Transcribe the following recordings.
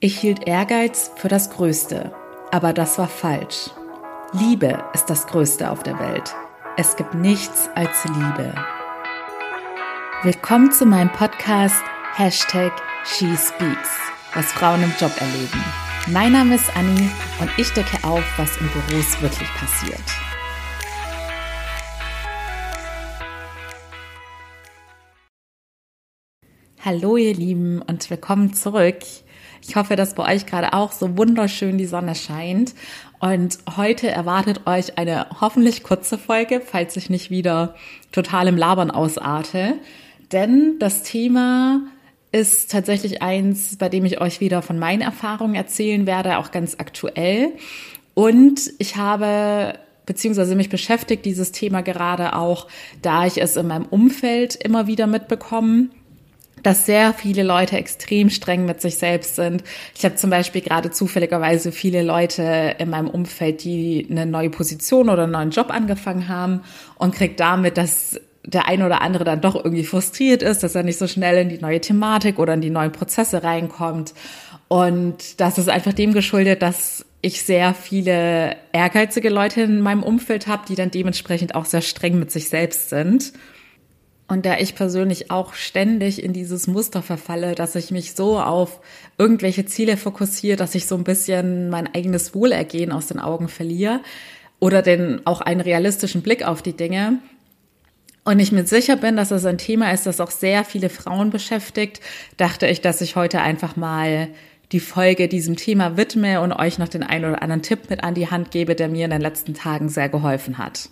Ich hielt Ehrgeiz für das Größte, aber das war falsch. Liebe ist das Größte auf der Welt. Es gibt nichts als Liebe. Willkommen zu meinem Podcast Hashtag SheSpeaks, was Frauen im Job erleben. Mein Name ist Anni und ich decke auf, was in Büros wirklich passiert. Hallo ihr Lieben und willkommen zurück. Ich hoffe, dass bei euch gerade auch so wunderschön die Sonne scheint. Und heute erwartet euch eine hoffentlich kurze Folge, falls ich nicht wieder total im Labern ausarte. Denn das Thema ist tatsächlich eins, bei dem ich euch wieder von meinen Erfahrungen erzählen werde, auch ganz aktuell. Und ich habe beziehungsweise mich beschäftigt dieses Thema gerade auch, da ich es in meinem Umfeld immer wieder mitbekomme dass sehr viele Leute extrem streng mit sich selbst sind. Ich habe zum Beispiel gerade zufälligerweise viele Leute in meinem Umfeld, die eine neue Position oder einen neuen Job angefangen haben und krieg damit, dass der ein oder andere dann doch irgendwie frustriert ist, dass er nicht so schnell in die neue Thematik oder in die neuen Prozesse reinkommt. Und das ist einfach dem geschuldet, dass ich sehr viele ehrgeizige Leute in meinem Umfeld habe, die dann dementsprechend auch sehr streng mit sich selbst sind. Und da ich persönlich auch ständig in dieses Muster verfalle, dass ich mich so auf irgendwelche Ziele fokussiere, dass ich so ein bisschen mein eigenes Wohlergehen aus den Augen verliere oder den auch einen realistischen Blick auf die Dinge. Und ich mir sicher bin, dass das ein Thema ist, das auch sehr viele Frauen beschäftigt, dachte ich, dass ich heute einfach mal die Folge diesem Thema widme und euch noch den einen oder anderen Tipp mit an die Hand gebe, der mir in den letzten Tagen sehr geholfen hat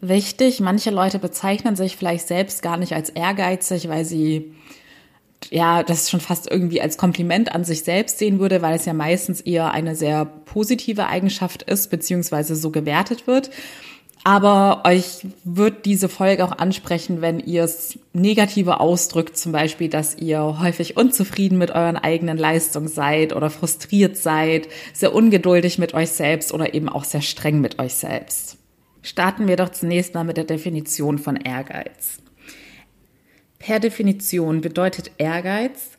wichtig. Manche Leute bezeichnen sich vielleicht selbst gar nicht als ehrgeizig, weil sie ja, das schon fast irgendwie als Kompliment an sich selbst sehen würde, weil es ja meistens eher eine sehr positive Eigenschaft ist, beziehungsweise so gewertet wird. Aber euch wird diese Folge auch ansprechen, wenn ihr es negativer ausdrückt, zum Beispiel, dass ihr häufig unzufrieden mit euren eigenen Leistungen seid oder frustriert seid, sehr ungeduldig mit euch selbst oder eben auch sehr streng mit euch selbst. Starten wir doch zunächst mal mit der Definition von Ehrgeiz. Per Definition bedeutet Ehrgeiz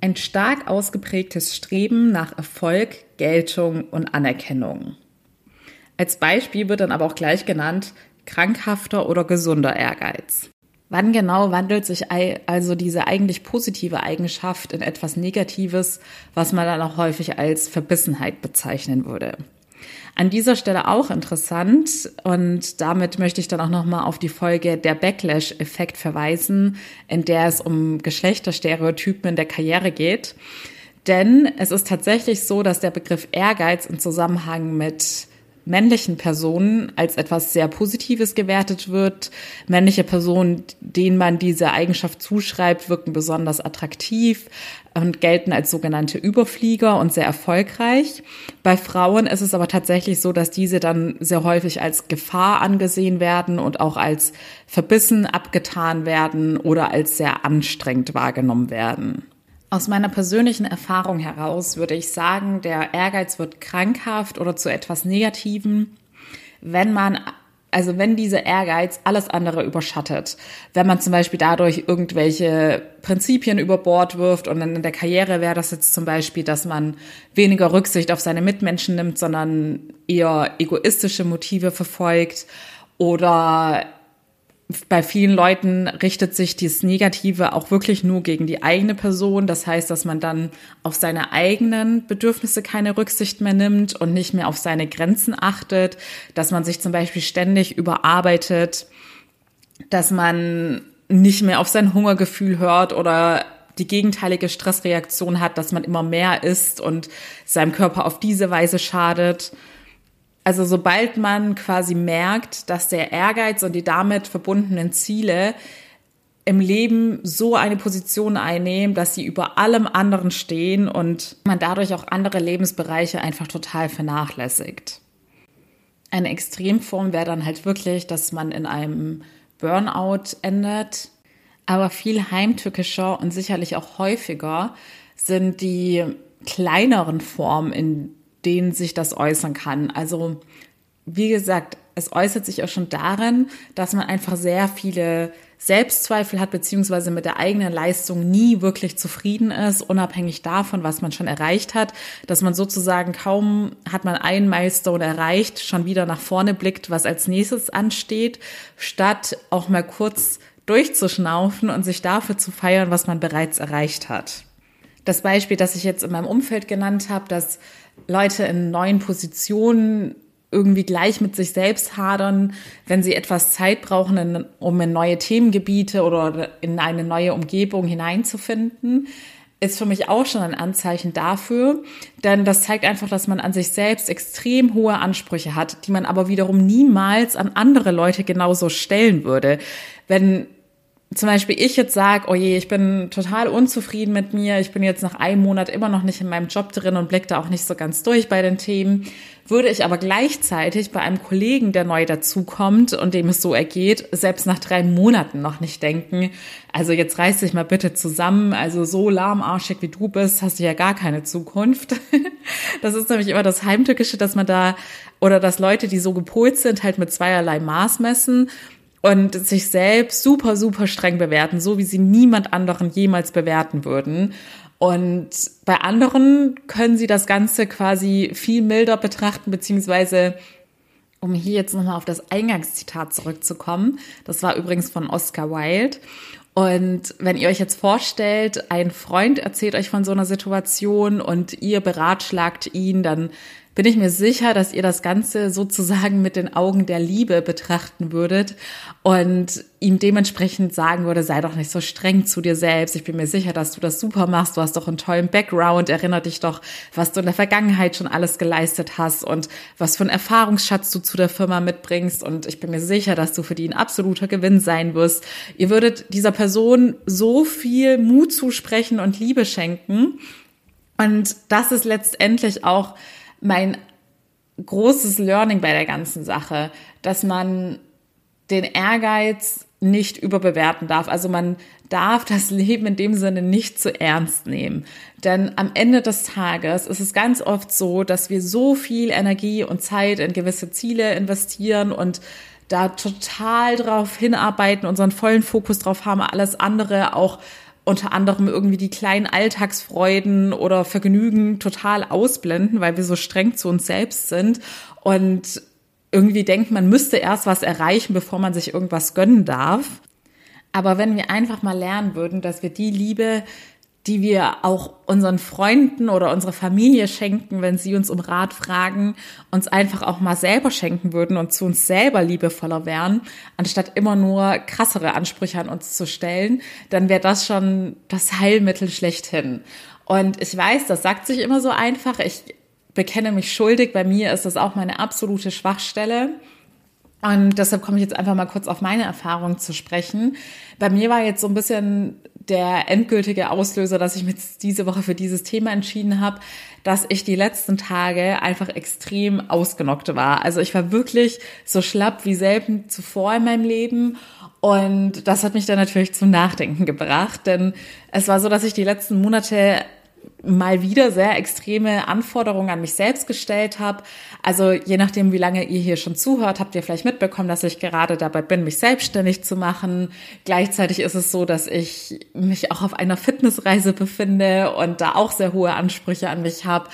ein stark ausgeprägtes Streben nach Erfolg, Geltung und Anerkennung. Als Beispiel wird dann aber auch gleich genannt krankhafter oder gesunder Ehrgeiz. Wann genau wandelt sich also diese eigentlich positive Eigenschaft in etwas Negatives, was man dann auch häufig als Verbissenheit bezeichnen würde? An dieser Stelle auch interessant und damit möchte ich dann auch nochmal auf die Folge der Backlash-Effekt verweisen, in der es um Geschlechterstereotypen in der Karriere geht. Denn es ist tatsächlich so, dass der Begriff Ehrgeiz im Zusammenhang mit männlichen Personen als etwas sehr Positives gewertet wird. Männliche Personen, denen man diese Eigenschaft zuschreibt, wirken besonders attraktiv und gelten als sogenannte Überflieger und sehr erfolgreich. Bei Frauen ist es aber tatsächlich so, dass diese dann sehr häufig als Gefahr angesehen werden und auch als verbissen abgetan werden oder als sehr anstrengend wahrgenommen werden. Aus meiner persönlichen Erfahrung heraus würde ich sagen, der Ehrgeiz wird krankhaft oder zu etwas Negativen, wenn man also wenn dieser Ehrgeiz alles andere überschattet, wenn man zum Beispiel dadurch irgendwelche Prinzipien über Bord wirft und dann in der Karriere wäre das jetzt zum Beispiel, dass man weniger Rücksicht auf seine Mitmenschen nimmt, sondern eher egoistische Motive verfolgt oder bei vielen Leuten richtet sich dieses Negative auch wirklich nur gegen die eigene Person. Das heißt, dass man dann auf seine eigenen Bedürfnisse keine Rücksicht mehr nimmt und nicht mehr auf seine Grenzen achtet, dass man sich zum Beispiel ständig überarbeitet, dass man nicht mehr auf sein Hungergefühl hört oder die gegenteilige Stressreaktion hat, dass man immer mehr isst und seinem Körper auf diese Weise schadet. Also sobald man quasi merkt, dass der Ehrgeiz und die damit verbundenen Ziele im Leben so eine Position einnehmen, dass sie über allem anderen stehen und man dadurch auch andere Lebensbereiche einfach total vernachlässigt. Eine Extremform wäre dann halt wirklich, dass man in einem Burnout endet. Aber viel heimtückischer und sicherlich auch häufiger sind die kleineren Formen, in denen sich das äußern kann. Also wie gesagt, es äußert sich auch schon darin, dass man einfach sehr viele Selbstzweifel hat, beziehungsweise mit der eigenen Leistung nie wirklich zufrieden ist, unabhängig davon, was man schon erreicht hat, dass man sozusagen kaum hat man einen Milestone erreicht, schon wieder nach vorne blickt, was als nächstes ansteht, statt auch mal kurz durchzuschnaufen und sich dafür zu feiern, was man bereits erreicht hat. Das Beispiel, das ich jetzt in meinem Umfeld genannt habe, dass Leute in neuen Positionen irgendwie gleich mit sich selbst hadern, wenn sie etwas Zeit brauchen, um in neue Themengebiete oder in eine neue Umgebung hineinzufinden, ist für mich auch schon ein Anzeichen dafür, denn das zeigt einfach, dass man an sich selbst extrem hohe Ansprüche hat, die man aber wiederum niemals an andere Leute genauso stellen würde. Wenn zum Beispiel ich jetzt sage, oh je, ich bin total unzufrieden mit mir, ich bin jetzt nach einem Monat immer noch nicht in meinem Job drin und blick da auch nicht so ganz durch bei den Themen, würde ich aber gleichzeitig bei einem Kollegen, der neu dazukommt und dem es so ergeht, selbst nach drei Monaten noch nicht denken, also jetzt reiß dich mal bitte zusammen, also so lahmarschig wie du bist, hast du ja gar keine Zukunft. Das ist nämlich immer das Heimtückische, dass man da, oder dass Leute, die so gepolt sind, halt mit zweierlei Maß messen und sich selbst super, super streng bewerten, so wie sie niemand anderen jemals bewerten würden. Und bei anderen können sie das Ganze quasi viel milder betrachten, beziehungsweise um hier jetzt nochmal auf das Eingangszitat zurückzukommen, das war übrigens von Oscar Wilde. Und wenn ihr euch jetzt vorstellt, ein Freund erzählt euch von so einer Situation und ihr beratschlagt ihn, dann bin ich mir sicher, dass ihr das Ganze sozusagen mit den Augen der Liebe betrachten würdet und ihm dementsprechend sagen würde, sei doch nicht so streng zu dir selbst. Ich bin mir sicher, dass du das super machst. Du hast doch einen tollen Background. Erinner dich doch, was du in der Vergangenheit schon alles geleistet hast und was für einen Erfahrungsschatz du zu der Firma mitbringst. Und ich bin mir sicher, dass du für die ein absoluter Gewinn sein wirst. Ihr würdet dieser Person so viel Mut zusprechen und Liebe schenken. Und das ist letztendlich auch mein großes Learning bei der ganzen Sache, dass man den Ehrgeiz nicht überbewerten darf. Also man darf das Leben in dem Sinne nicht zu ernst nehmen. Denn am Ende des Tages ist es ganz oft so, dass wir so viel Energie und Zeit in gewisse Ziele investieren und da total drauf hinarbeiten, unseren vollen Fokus drauf haben, alles andere auch unter anderem irgendwie die kleinen Alltagsfreuden oder Vergnügen total ausblenden, weil wir so streng zu uns selbst sind und irgendwie denkt, man müsste erst was erreichen, bevor man sich irgendwas gönnen darf. Aber wenn wir einfach mal lernen würden, dass wir die Liebe, die wir auch unseren Freunden oder unserer Familie schenken, wenn sie uns um Rat fragen, uns einfach auch mal selber schenken würden und zu uns selber liebevoller wären, anstatt immer nur krassere Ansprüche an uns zu stellen, dann wäre das schon das Heilmittel schlechthin. Und ich weiß, das sagt sich immer so einfach. Ich bekenne mich schuldig. Bei mir ist das auch meine absolute Schwachstelle. Und deshalb komme ich jetzt einfach mal kurz auf meine Erfahrung zu sprechen. Bei mir war jetzt so ein bisschen der endgültige Auslöser, dass ich mich diese Woche für dieses Thema entschieden habe, dass ich die letzten Tage einfach extrem ausgenockt war. Also ich war wirklich so schlapp wie selten zuvor in meinem Leben. Und das hat mich dann natürlich zum Nachdenken gebracht, denn es war so, dass ich die letzten Monate mal wieder sehr extreme Anforderungen an mich selbst gestellt habe. Also je nachdem, wie lange ihr hier schon zuhört, habt ihr vielleicht mitbekommen, dass ich gerade dabei bin, mich selbstständig zu machen. Gleichzeitig ist es so, dass ich mich auch auf einer Fitnessreise befinde und da auch sehr hohe Ansprüche an mich habe.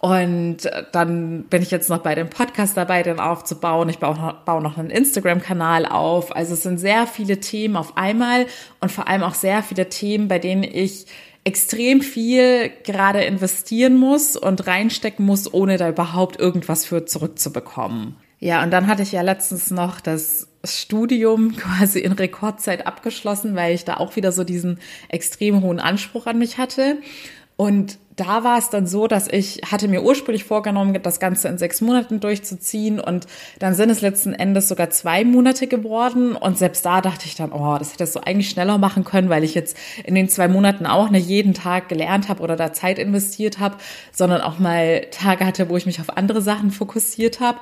Und dann bin ich jetzt noch bei dem Podcast dabei, den aufzubauen. Ich baue noch, einen Instagram-Kanal auf. Also es sind sehr viele Themen auf einmal und vor allem auch sehr viele Themen, bei denen ich extrem viel gerade investieren muss und reinstecken muss, ohne da überhaupt irgendwas für zurückzubekommen. Ja, und dann hatte ich ja letztens noch das Studium quasi in Rekordzeit abgeschlossen, weil ich da auch wieder so diesen extrem hohen Anspruch an mich hatte. Und da war es dann so, dass ich hatte mir ursprünglich vorgenommen, das Ganze in sechs Monaten durchzuziehen. Und dann sind es letzten Endes sogar zwei Monate geworden. Und selbst da dachte ich dann, oh, das hättest du eigentlich schneller machen können, weil ich jetzt in den zwei Monaten auch nicht jeden Tag gelernt habe oder da Zeit investiert habe, sondern auch mal Tage hatte, wo ich mich auf andere Sachen fokussiert habe.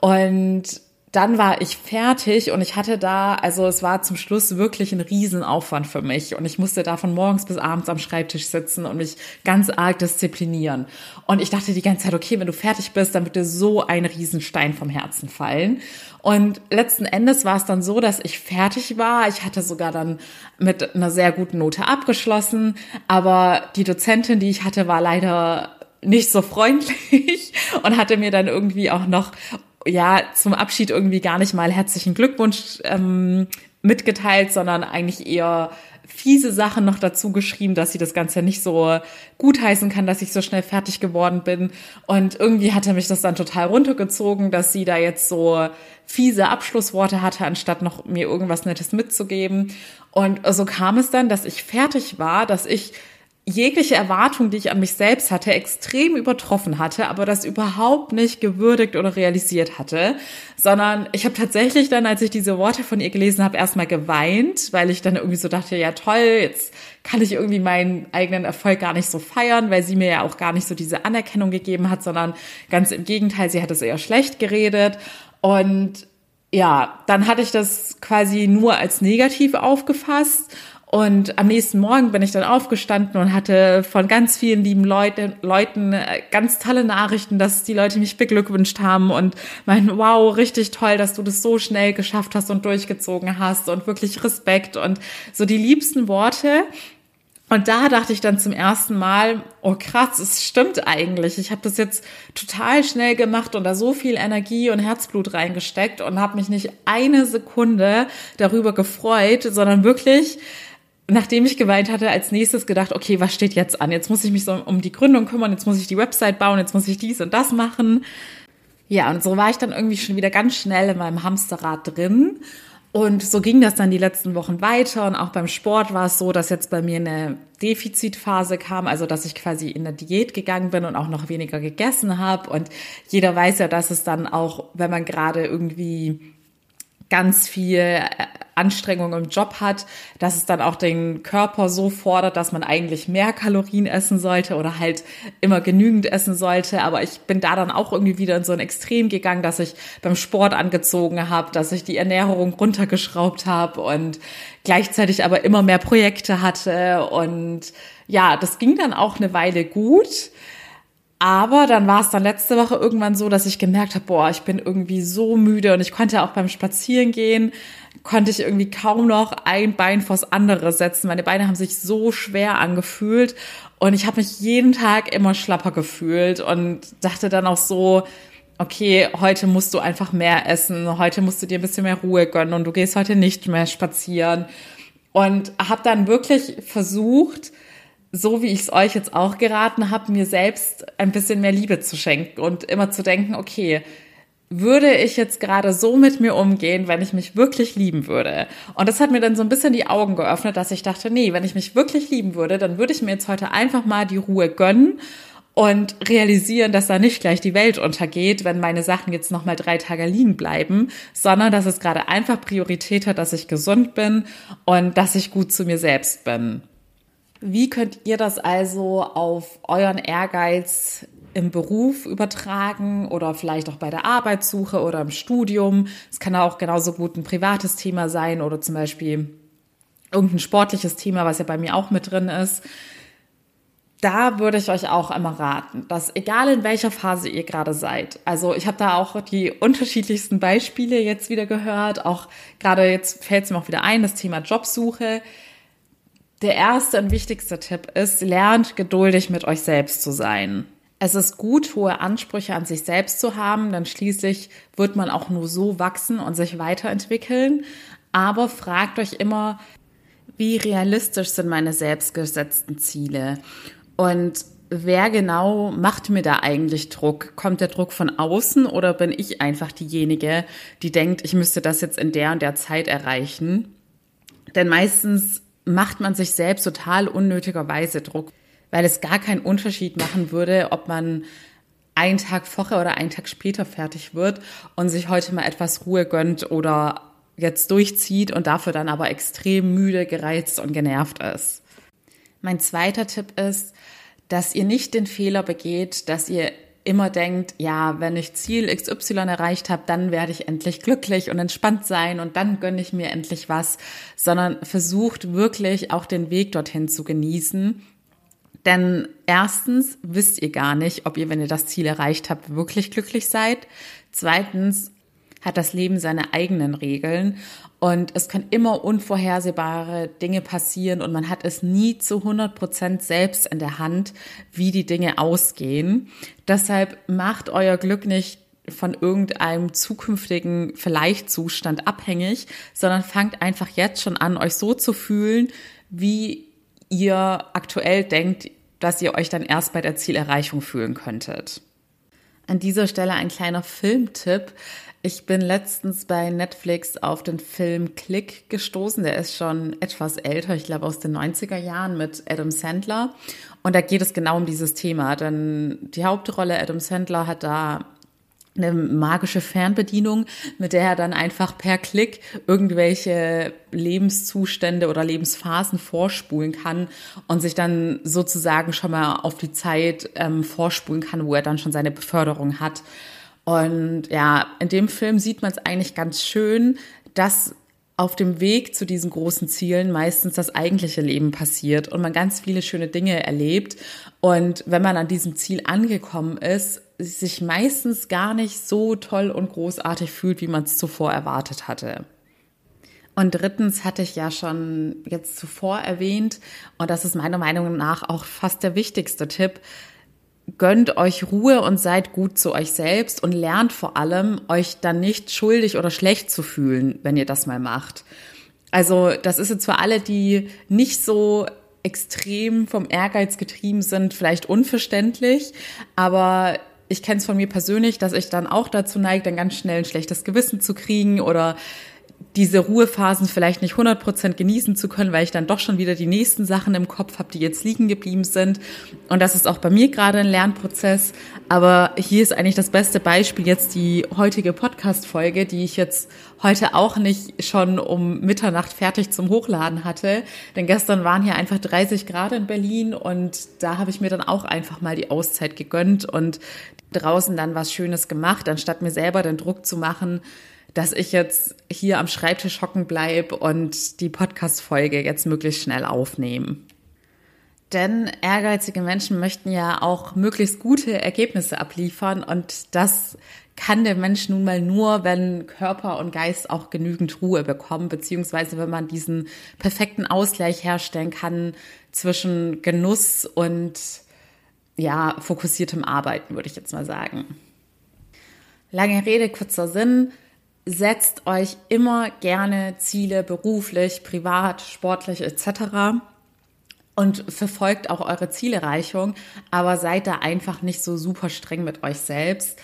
Und dann war ich fertig und ich hatte da, also es war zum Schluss wirklich ein Riesenaufwand für mich und ich musste da von morgens bis abends am Schreibtisch sitzen und mich ganz arg disziplinieren. Und ich dachte die ganze Zeit, okay, wenn du fertig bist, dann wird dir so ein Riesenstein vom Herzen fallen. Und letzten Endes war es dann so, dass ich fertig war. Ich hatte sogar dann mit einer sehr guten Note abgeschlossen, aber die Dozentin, die ich hatte, war leider nicht so freundlich und hatte mir dann irgendwie auch noch ja zum Abschied irgendwie gar nicht mal herzlichen Glückwunsch ähm, mitgeteilt, sondern eigentlich eher fiese Sachen noch dazu geschrieben, dass sie das Ganze nicht so gutheißen kann, dass ich so schnell fertig geworden bin. Und irgendwie hatte mich das dann total runtergezogen, dass sie da jetzt so fiese Abschlussworte hatte, anstatt noch mir irgendwas Nettes mitzugeben. Und so kam es dann, dass ich fertig war, dass ich jegliche Erwartung, die ich an mich selbst hatte, extrem übertroffen hatte, aber das überhaupt nicht gewürdigt oder realisiert hatte, sondern ich habe tatsächlich dann, als ich diese Worte von ihr gelesen habe, erstmal geweint, weil ich dann irgendwie so dachte, ja toll, jetzt kann ich irgendwie meinen eigenen Erfolg gar nicht so feiern, weil sie mir ja auch gar nicht so diese Anerkennung gegeben hat, sondern ganz im Gegenteil, sie hat es eher schlecht geredet. Und ja, dann hatte ich das quasi nur als negativ aufgefasst und am nächsten Morgen bin ich dann aufgestanden und hatte von ganz vielen lieben Leute, Leuten äh, ganz tolle Nachrichten, dass die Leute mich beglückwünscht haben und meinten, wow, richtig toll, dass du das so schnell geschafft hast und durchgezogen hast und wirklich Respekt und so die liebsten Worte. Und da dachte ich dann zum ersten Mal, oh krass, es stimmt eigentlich. Ich habe das jetzt total schnell gemacht und da so viel Energie und Herzblut reingesteckt und habe mich nicht eine Sekunde darüber gefreut, sondern wirklich nachdem ich geweint hatte, als nächstes gedacht, okay, was steht jetzt an? Jetzt muss ich mich so um die Gründung kümmern, jetzt muss ich die Website bauen, jetzt muss ich dies und das machen. Ja, und so war ich dann irgendwie schon wieder ganz schnell in meinem Hamsterrad drin. Und so ging das dann die letzten Wochen weiter. Und auch beim Sport war es so, dass jetzt bei mir eine Defizitphase kam, also dass ich quasi in der Diät gegangen bin und auch noch weniger gegessen habe. Und jeder weiß ja, dass es dann auch, wenn man gerade irgendwie ganz viel äh, Anstrengung im Job hat, dass es dann auch den Körper so fordert, dass man eigentlich mehr Kalorien essen sollte oder halt immer genügend essen sollte. Aber ich bin da dann auch irgendwie wieder in so ein Extrem gegangen, dass ich beim Sport angezogen habe, dass ich die Ernährung runtergeschraubt habe und gleichzeitig aber immer mehr Projekte hatte. Und ja, das ging dann auch eine Weile gut. Aber dann war es dann letzte Woche irgendwann so, dass ich gemerkt habe, boah, ich bin irgendwie so müde und ich konnte auch beim Spazierengehen, konnte ich irgendwie kaum noch ein Bein vors andere setzen. Meine Beine haben sich so schwer angefühlt und ich habe mich jeden Tag immer schlapper gefühlt und dachte dann auch so, okay, heute musst du einfach mehr essen, heute musst du dir ein bisschen mehr Ruhe gönnen und du gehst heute nicht mehr spazieren. Und habe dann wirklich versucht, so wie ich es euch jetzt auch geraten habe, mir selbst ein bisschen mehr Liebe zu schenken und immer zu denken, okay, würde ich jetzt gerade so mit mir umgehen, wenn ich mich wirklich lieben würde? Und das hat mir dann so ein bisschen die Augen geöffnet, dass ich dachte, nee, wenn ich mich wirklich lieben würde, dann würde ich mir jetzt heute einfach mal die Ruhe gönnen und realisieren, dass da nicht gleich die Welt untergeht, wenn meine Sachen jetzt noch mal drei Tage liegen bleiben, sondern dass es gerade einfach Priorität hat, dass ich gesund bin und dass ich gut zu mir selbst bin. Wie könnt ihr das also auf euren Ehrgeiz im Beruf übertragen oder vielleicht auch bei der Arbeitssuche oder im Studium? Es kann auch genauso gut ein privates Thema sein oder zum Beispiel irgendein sportliches Thema, was ja bei mir auch mit drin ist. Da würde ich euch auch einmal raten, dass egal in welcher Phase ihr gerade seid, also ich habe da auch die unterschiedlichsten Beispiele jetzt wieder gehört, auch gerade jetzt fällt es mir auch wieder ein, das Thema Jobsuche der erste und wichtigste Tipp ist, lernt geduldig mit euch selbst zu sein. Es ist gut, hohe Ansprüche an sich selbst zu haben, denn schließlich wird man auch nur so wachsen und sich weiterentwickeln. Aber fragt euch immer, wie realistisch sind meine selbstgesetzten Ziele? Und wer genau macht mir da eigentlich Druck? Kommt der Druck von außen oder bin ich einfach diejenige, die denkt, ich müsste das jetzt in der und der Zeit erreichen? Denn meistens macht man sich selbst total unnötigerweise Druck, weil es gar keinen Unterschied machen würde, ob man einen Tag vorher oder einen Tag später fertig wird und sich heute mal etwas Ruhe gönnt oder jetzt durchzieht und dafür dann aber extrem müde, gereizt und genervt ist. Mein zweiter Tipp ist, dass ihr nicht den Fehler begeht, dass ihr immer denkt, ja, wenn ich Ziel XY erreicht habe, dann werde ich endlich glücklich und entspannt sein und dann gönne ich mir endlich was, sondern versucht wirklich auch den Weg dorthin zu genießen. Denn erstens wisst ihr gar nicht, ob ihr, wenn ihr das Ziel erreicht habt, wirklich glücklich seid. Zweitens hat das Leben seine eigenen Regeln und es können immer unvorhersehbare Dinge passieren und man hat es nie zu 100 Prozent selbst in der Hand, wie die Dinge ausgehen. Deshalb macht euer Glück nicht von irgendeinem zukünftigen Vielleicht-Zustand abhängig, sondern fangt einfach jetzt schon an, euch so zu fühlen, wie ihr aktuell denkt, dass ihr euch dann erst bei der Zielerreichung fühlen könntet. An dieser Stelle ein kleiner Filmtipp. Ich bin letztens bei Netflix auf den Film Click gestoßen. Der ist schon etwas älter, ich glaube aus den 90er Jahren mit Adam Sandler. Und da geht es genau um dieses Thema. Denn die Hauptrolle Adam Sandler hat da eine magische Fernbedienung, mit der er dann einfach per Klick irgendwelche Lebenszustände oder Lebensphasen vorspulen kann und sich dann sozusagen schon mal auf die Zeit ähm, vorspulen kann, wo er dann schon seine Beförderung hat. Und ja, in dem Film sieht man es eigentlich ganz schön, dass auf dem Weg zu diesen großen Zielen meistens das eigentliche Leben passiert und man ganz viele schöne Dinge erlebt. Und wenn man an diesem Ziel angekommen ist, sich meistens gar nicht so toll und großartig fühlt, wie man es zuvor erwartet hatte. Und drittens hatte ich ja schon jetzt zuvor erwähnt, und das ist meiner Meinung nach auch fast der wichtigste Tipp, gönnt euch Ruhe und seid gut zu euch selbst und lernt vor allem, euch dann nicht schuldig oder schlecht zu fühlen, wenn ihr das mal macht. Also das ist jetzt für alle, die nicht so extrem vom Ehrgeiz getrieben sind, vielleicht unverständlich, aber ich kenne es von mir persönlich, dass ich dann auch dazu neige, dann ganz schnell ein schlechtes Gewissen zu kriegen oder diese Ruhephasen vielleicht nicht 100% genießen zu können, weil ich dann doch schon wieder die nächsten Sachen im Kopf habe, die jetzt liegen geblieben sind. Und das ist auch bei mir gerade ein Lernprozess. Aber hier ist eigentlich das beste Beispiel jetzt die heutige Podcast-Folge, die ich jetzt heute auch nicht schon um Mitternacht fertig zum Hochladen hatte. Denn gestern waren hier einfach 30 Grad in Berlin und da habe ich mir dann auch einfach mal die Auszeit gegönnt und draußen dann was Schönes gemacht, anstatt mir selber den Druck zu machen, dass ich jetzt hier am Schreibtisch hocken bleib und die Podcast-Folge jetzt möglichst schnell aufnehmen. Denn ehrgeizige Menschen möchten ja auch möglichst gute Ergebnisse abliefern und das kann der Mensch nun mal nur, wenn Körper und Geist auch genügend Ruhe bekommen, beziehungsweise wenn man diesen perfekten Ausgleich herstellen kann zwischen Genuss und ja, fokussiertem Arbeiten, würde ich jetzt mal sagen. Lange Rede, kurzer Sinn setzt euch immer gerne Ziele beruflich, privat, sportlich etc. und verfolgt auch eure Zielerreichung, aber seid da einfach nicht so super streng mit euch selbst.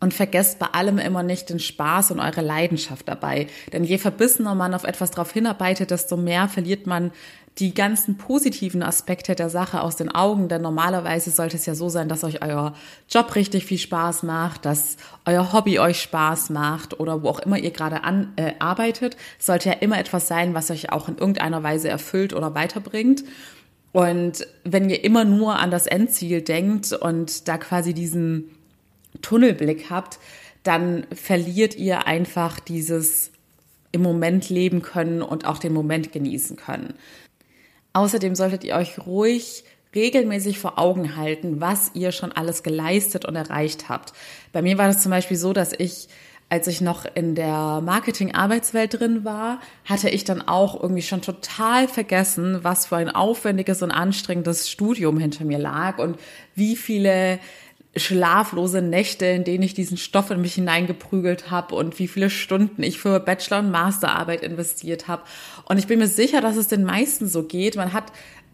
Und vergesst bei allem immer nicht den Spaß und eure Leidenschaft dabei. Denn je verbissener man auf etwas drauf hinarbeitet, desto mehr verliert man die ganzen positiven Aspekte der Sache aus den Augen, denn normalerweise sollte es ja so sein, dass euch euer Job richtig viel Spaß macht, dass euer Hobby euch Spaß macht oder wo auch immer ihr gerade an, äh, arbeitet, sollte ja immer etwas sein, was euch auch in irgendeiner Weise erfüllt oder weiterbringt. Und wenn ihr immer nur an das Endziel denkt und da quasi diesen Tunnelblick habt, dann verliert ihr einfach dieses im Moment leben können und auch den Moment genießen können. Außerdem solltet ihr euch ruhig regelmäßig vor Augen halten, was ihr schon alles geleistet und erreicht habt. Bei mir war das zum Beispiel so, dass ich als ich noch in der Marketing-Arbeitswelt drin war, hatte ich dann auch irgendwie schon total vergessen, was für ein aufwendiges und anstrengendes Studium hinter mir lag und wie viele schlaflose Nächte, in denen ich diesen Stoff in mich hineingeprügelt habe und wie viele Stunden ich für Bachelor- und Masterarbeit investiert habe. Und ich bin mir sicher, dass es den meisten so geht. Man hat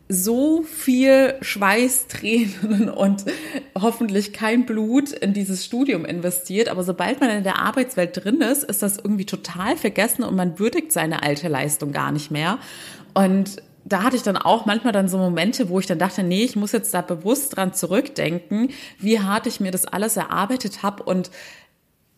so viel Schweiß, Tränen und hoffentlich kein Blut in dieses Studium investiert. Aber sobald man in der Arbeitswelt drin ist, ist das irgendwie total vergessen und man würdigt seine alte Leistung gar nicht mehr. Und da hatte ich dann auch manchmal dann so Momente, wo ich dann dachte, nee, ich muss jetzt da bewusst dran zurückdenken, wie hart ich mir das alles erarbeitet habe und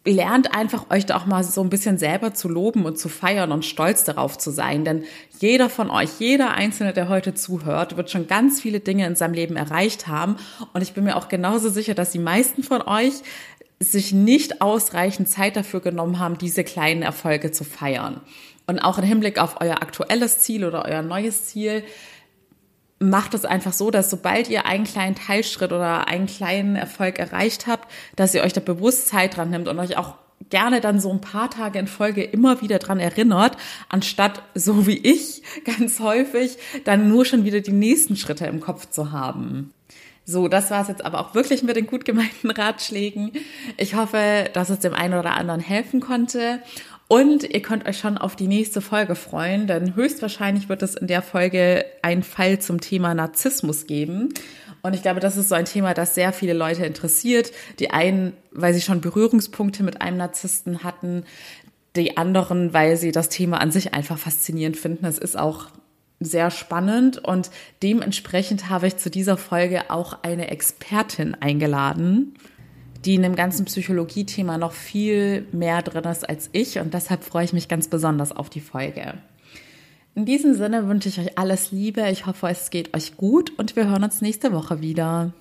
lernt einfach euch da auch mal so ein bisschen selber zu loben und zu feiern und stolz darauf zu sein. Denn jeder von euch, jeder Einzelne, der heute zuhört, wird schon ganz viele Dinge in seinem Leben erreicht haben. Und ich bin mir auch genauso sicher, dass die meisten von euch sich nicht ausreichend Zeit dafür genommen haben, diese kleinen Erfolge zu feiern. Und auch im Hinblick auf euer aktuelles Ziel oder euer neues Ziel, macht es einfach so, dass sobald ihr einen kleinen Teilschritt oder einen kleinen Erfolg erreicht habt, dass ihr euch da bewusst Zeit dran nimmt und euch auch gerne dann so ein paar Tage in Folge immer wieder dran erinnert, anstatt so wie ich ganz häufig dann nur schon wieder die nächsten Schritte im Kopf zu haben. So, das war es jetzt aber auch wirklich mit den gut gemeinten Ratschlägen. Ich hoffe, dass es dem einen oder anderen helfen konnte. Und ihr könnt euch schon auf die nächste Folge freuen, denn höchstwahrscheinlich wird es in der Folge einen Fall zum Thema Narzissmus geben. Und ich glaube, das ist so ein Thema, das sehr viele Leute interessiert. Die einen, weil sie schon Berührungspunkte mit einem Narzissten hatten, die anderen, weil sie das Thema an sich einfach faszinierend finden. Es ist auch sehr spannend und dementsprechend habe ich zu dieser Folge auch eine Expertin eingeladen die in dem ganzen Psychologie-Thema noch viel mehr drin ist als ich und deshalb freue ich mich ganz besonders auf die Folge. In diesem Sinne wünsche ich euch alles Liebe. Ich hoffe, es geht euch gut und wir hören uns nächste Woche wieder.